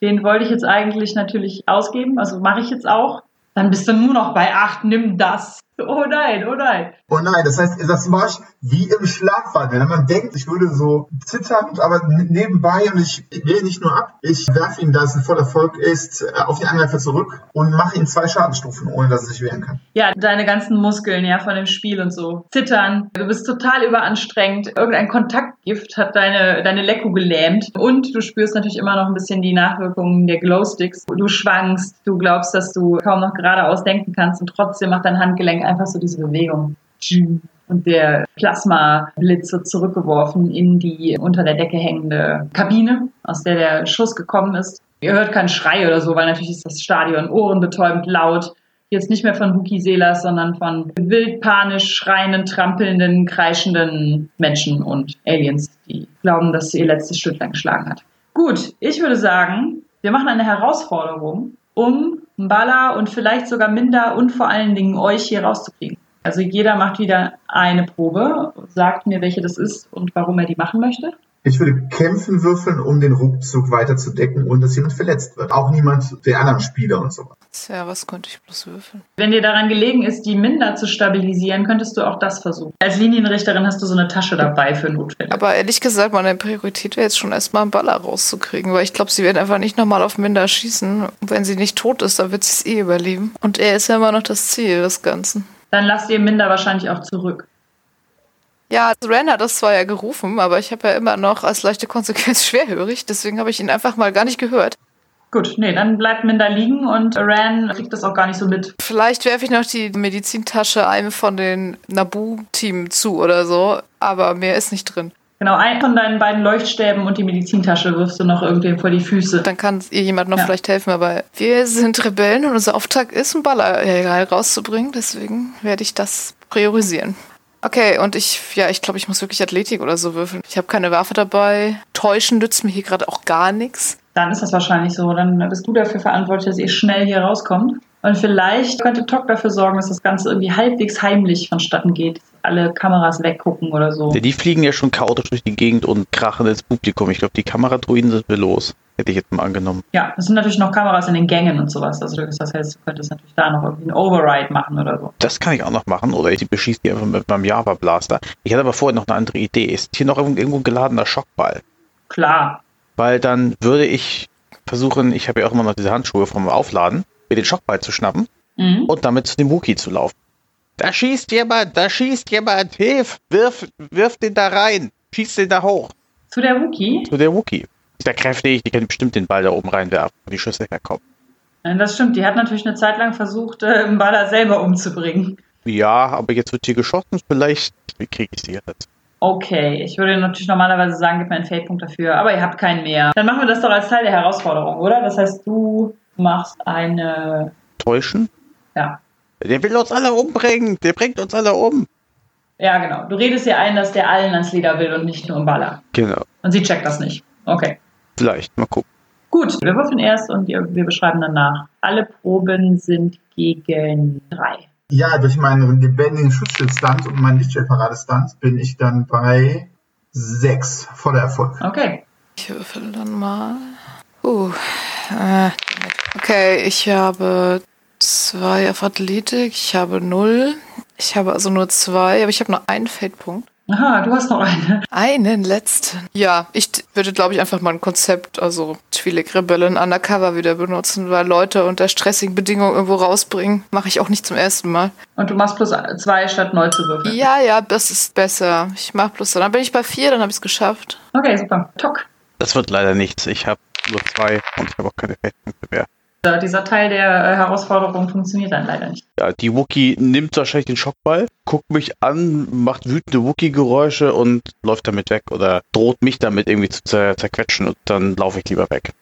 Den wollte ich jetzt eigentlich natürlich ausgeben, also mache ich jetzt auch. Dann bist du nur noch bei acht, nimm das. Oh nein, oh nein. Oh nein, das heißt, das mache ich wie im Schlafwandel. Wenn man denkt, ich würde so zittern, aber nebenbei und ich wähle nicht nur ab, ich werfe ihn, da es ein Vollerfolg ist, äh, auf den Angreifer zurück und mache ihm zwei Schadenstufen, ohne dass er sich wehren kann. Ja, deine ganzen Muskeln, ja, von dem Spiel und so. Zittern. Du bist total überanstrengt. Irgendein Kontaktgift hat deine, deine Lecko gelähmt. Und du spürst natürlich immer noch ein bisschen die Nachwirkungen der Glowsticks. Du schwankst. Du glaubst, dass du kaum noch geradeaus denken kannst und trotzdem macht dein Handgelenk einfach so diese Bewegung. Und der Plasmablitz wird zurückgeworfen in die unter der Decke hängende Kabine, aus der der Schuss gekommen ist. Ihr hört keinen Schrei oder so, weil natürlich ist das Stadion ohrenbetäubend laut jetzt nicht mehr von Wookie Selas, sondern von wild panisch schreienden, trampelnden, kreischenden Menschen und Aliens, die glauben, dass sie ihr letztes Stündlein geschlagen hat. Gut, ich würde sagen, wir machen eine Herausforderung, um Mbala und vielleicht sogar Minder und vor allen Dingen euch hier rauszukriegen. Also jeder macht wieder eine Probe, sagt mir, welche das ist und warum er die machen möchte. Ich würde kämpfen würfeln, um den Rückzug weiter zu decken, ohne dass jemand verletzt wird. Auch niemand der anderen Spieler und so. Tja, was könnte ich bloß würfeln? Wenn dir daran gelegen ist, die Minder zu stabilisieren, könntest du auch das versuchen. Als Linienrichterin hast du so eine Tasche dabei für Notfälle. Aber ehrlich gesagt, meine Priorität wäre jetzt schon erstmal einen Baller rauszukriegen, weil ich glaube, sie werden einfach nicht nochmal auf Minder schießen. Und wenn sie nicht tot ist, dann wird sie es eh überleben. Und er ist ja immer noch das Ziel des Ganzen. Dann lasst ihr Minder wahrscheinlich auch zurück. Ja, also Ren hat das zwar ja gerufen, aber ich habe ja immer noch als leichte Konsequenz schwerhörig, deswegen habe ich ihn einfach mal gar nicht gehört. Gut, nee, dann bleibt Minder liegen und Ran kriegt das auch gar nicht so mit. Vielleicht werfe ich noch die Medizintasche einem von den Nabu-Team zu oder so, aber mehr ist nicht drin. Genau, einen von deinen beiden Leuchtstäben und die Medizintasche wirfst du noch irgendwem vor die Füße. Dann kann ihr jemand noch Ja. vielleicht helfen, aber wir sind Rebellen und unser Auftrag ist, einen Baller rauszubringen, deswegen werde ich das priorisieren. Okay, und ich, ja, ich glaube, ich muss wirklich Athletik oder so würfeln. Ich habe keine Waffe dabei. Täuschen nützt mir hier gerade auch gar nichts. Dann ist das wahrscheinlich so. Dann bist du dafür verantwortlich, dass ihr schnell hier rauskommt. Und vielleicht könnte Tok dafür sorgen, dass das Ganze irgendwie halbwegs heimlich vonstatten geht. Alle Kameras weggucken oder so. Ja, die fliegen ja schon chaotisch durch die Gegend und krachen ins Publikum. Ich glaube, die Kameradruiden sind wir los. Hätte ich jetzt mal angenommen. Ja, es sind natürlich noch Kameras in den Gängen und sowas. Also das heißt, du könntest natürlich da noch irgendwie einen Override machen oder so. Das kann ich auch noch machen. Oder ich beschieße die einfach mit meinem Java Blaster. Ich hatte aber vorher noch eine andere Idee. Ist hier noch irgendwo irgendwo ein geladener Schockball? Klar. Weil dann würde ich versuchen, ich habe ja auch immer noch diese Handschuhe vom Aufladen, mir den Schockball zu schnappen Mhm. und damit zu dem Wookie zu laufen. Da schießt jemand, da schießt jemand, hilf, wirf, wirf den da rein, schieß den da hoch. Zu der Wookie. Zu der Wookie. Ist ja kräftig, die können bestimmt den Ball da oben reinwerfen, wo die Schüsse herkommen. Das stimmt. Die hat natürlich eine Zeit lang versucht, äh, Mbala selber umzubringen. Ja, aber jetzt wird hier geschossen, vielleicht kriege ich die jetzt. Okay, ich würde natürlich normalerweise sagen, gib mir einen Feldpunkt dafür, aber ihr habt keinen mehr. Dann machen wir das doch als Teil der Herausforderung, oder? Das heißt, du machst eine. Täuschen? Ja. Der will uns alle umbringen, der bringt uns alle um. Ja, genau. Du redest ihr ein, dass der allen ans Leder will und nicht nur Mbala. Genau, Und sie checkt das nicht. Okay. vielleicht, mal gucken. Gut, wir würfeln erst und wir beschreiben danach. Alle Proben sind gegen drei. Ja, durch meinen lebendigen Schutzschild-Stunt und meinen Lichtschwertparade-Stunt bin ich dann bei sechs voller Erfolg. Okay. Ich würfel dann mal. Uh, Äh, okay, ich habe zwei auf Athletik, ich habe null. Ich habe also nur zwei, aber ich habe nur einen Feldpunkt. Aha, du hast noch eine. Einen letzten. Ja, ich würde, glaube ich, einfach mal ein Konzept, also Twi'lek Rebellen undercover wieder benutzen, weil Leute unter stressigen Bedingungen irgendwo rausbringen. Mache ich auch nicht zum ersten Mal. Und du machst plus zwei statt neu zu würfeln. Ja, ja, das ist besser. Ich mache plus zwei. Dann bin ich bei vier, dann habe ich es geschafft. Okay, super. Tock. Das wird leider nichts. Ich habe nur zwei und ich habe auch keine Feldpunkte mehr. Dieser Teil der äh, Herausforderung funktioniert dann leider nicht. Ja, die Wookie nimmt wahrscheinlich den Schockball, guckt mich an, macht wütende Wookie-Geräusche und läuft damit weg oder droht mich damit irgendwie zu zer zerquetschen und dann laufe ich lieber weg.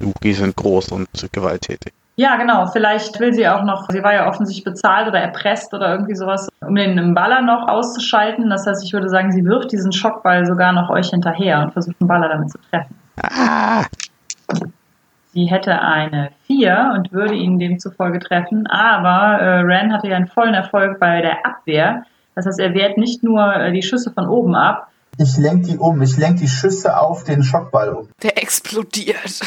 Die Wookies sind groß und gewalttätig. Ja, genau. Vielleicht will sie auch noch, sie war ja offensichtlich bezahlt oder erpresst oder irgendwie sowas, um den Baller noch auszuschalten. Das heißt, ich würde sagen, sie wirft diesen Schockball sogar noch euch hinterher und versucht den Baller damit zu treffen. Ah! Sie hätte eine 4 und würde ihn demzufolge treffen, aber äh, Ren hatte ja einen vollen Erfolg bei der Abwehr. Das heißt, er wehrt nicht nur äh, die Schüsse von oben ab. Ich lenke die um, ich lenke die Schüsse auf den Schockball um. Der explodiert.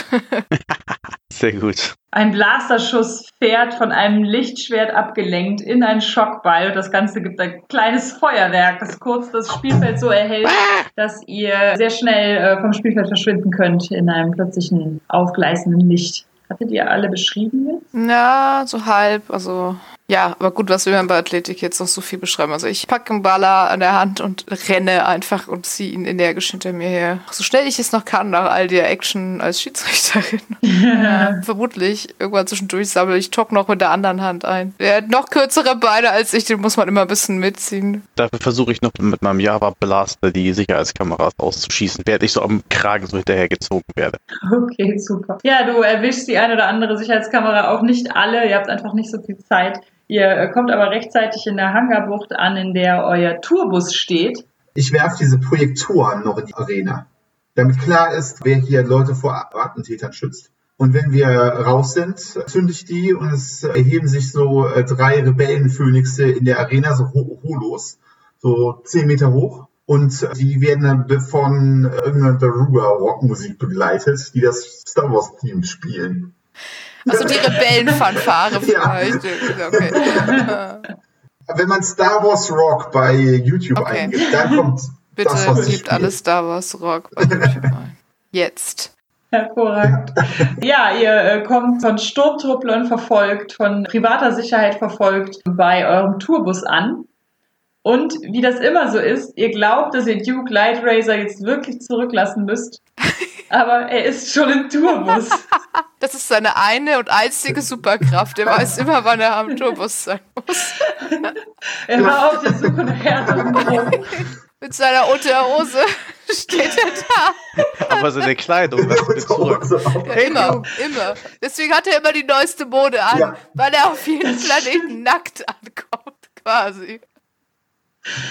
Sehr gut. Ein Blasterschuss fährt von einem Lichtschwert abgelenkt in einen Schockball und das Ganze gibt ein kleines Feuerwerk, das kurz das Spielfeld so erhält, dass ihr sehr schnell äh, vom Spielfeld verschwinden könnt in einem plötzlichen aufgleißenden Licht. Hattet ihr alle beschrieben jetzt? Ja, so halb. Also ja, aber gut, was will man bei Athletik jetzt noch so viel beschreiben? Also ich packe einen Baller an der Hand und renne einfach und ziehe ihn energisch hinter mir her. So schnell ich es noch kann, nach all der Action als Schiedsrichterin. Ja. Vermutlich. Irgendwann zwischendurch sammle ich Tok noch mit der anderen Hand ein. Er hat noch kürzere Beine als ich, den muss man immer ein bisschen mitziehen. Dafür versuche ich noch mit meinem Java Blaster die Sicherheitskameras auszuschießen, während ich so am Kragen so hinterhergezogen werde. Okay, super. Ja, du erwischst die eine oder andere Sicherheitskamera, auch nicht alle. Ihr habt einfach nicht so viel Zeit. Ihr kommt aber rechtzeitig in der Hangarbucht an, in der euer Tourbus steht. Ich werfe diese Projektoren noch in die Arena, damit klar ist, wer hier Leute vor Attentätern schützt. Und wenn wir raus sind, zünde ich die und es erheben sich so äh, drei Rebellenphönixe in der Arena, so Holos, so zehn Meter hoch. Und die werden dann von irgendeiner Daruga-Rockmusik begleitet, die das Star Wars-Team spielen. Also die Rebellenfanfare vielleicht. Ja. Okay. Wenn man Star Wars Rock bei YouTube okay. eingibt, dann kommt Bitte das, was gibt alles Star Wars Rock bei YouTube ein. Jetzt. Hervorragend. Ja, ihr äh, kommt von Sturmtrupplern verfolgt, von privater Sicherheit verfolgt bei eurem Tourbus an. Und wie das immer so ist, ihr glaubt, dass ihr Duke Light Racer jetzt wirklich zurücklassen müsst. Aber er ist schon im Tourbus. Das ist seine eine und einzige Superkraft. Er weiß immer, wann er am Tourbus sein muss. er war auf der Suche nach härteren. Mit seiner Unterhose steht er da. Aber seine Kleidung, was mit zurück. Ja, immer, immer. Deswegen hat er immer die neueste Mode an, ja. weil er auf jeden Planeten nackt ankommt, quasi.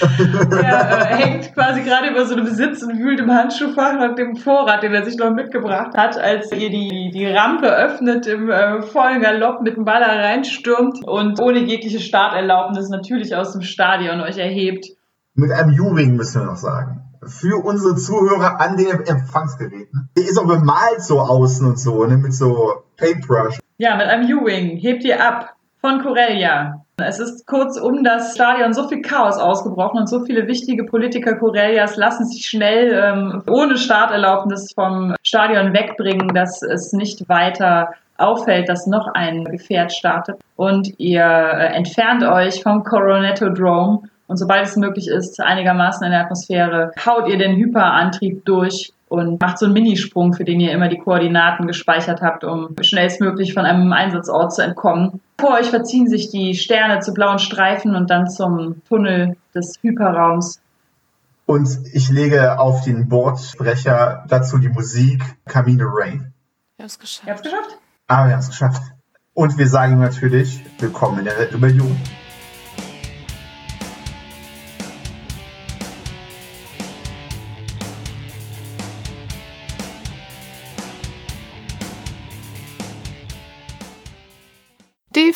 er äh, hängt quasi gerade über so einem Sitz und wühlt im Handschuhfach nach dem Vorrat, den er sich noch mitgebracht hat, als ihr die, die Rampe öffnet, im äh, vollen Galopp mit dem Baller reinstürmt und ohne jegliche Starterlaubnis natürlich aus dem Stadion euch erhebt. Mit einem U-Wing müssen wir noch sagen. Für unsere Zuhörer an den Empfangsgeräten. Der ist auch bemalt so außen und so, ne, mit so Paintbrush. Ja, mit einem U-Wing. Hebt ihr ab von Corellia. Es ist kurz um das Stadion so viel Chaos ausgebrochen und so viele wichtige Politiker Corellias lassen sich schnell ähm, ohne Starterlaubnis vom Stadion wegbringen, dass es nicht weiter auffällt, dass noch ein Gefährt startet. Und ihr äh, entfernt euch vom Coronetto Drome und sobald es möglich ist, einigermaßen in der Atmosphäre, haut ihr den Hyperantrieb durch und macht so einen Minisprung, für den ihr immer die Koordinaten gespeichert habt, um schnellstmöglich von einem Einsatzort zu entkommen. Vor euch verziehen sich die Sterne zu blauen Streifen und dann zum Tunnel des Hyperraums. Und ich lege auf den Bordsprecher dazu die Musik Camino Rain. Wir haben es geschafft. Ihr habt es geschafft? Ah, wir haben es geschafft. Und wir sagen natürlich, willkommen in der Rebellion.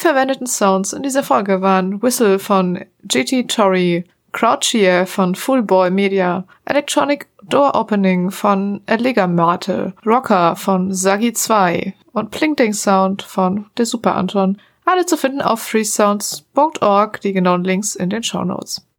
Verwendeten Sounds in dieser Folge waren Whistle von GT Torrey, Crouchier von Fullboy Media, Electronic Door Opening von Mate, Rocker von Sagi 2 und Plinkding Sound von der Super Anton. Alle zu finden auf freesounds.org, die genauen Links in den Show Notes.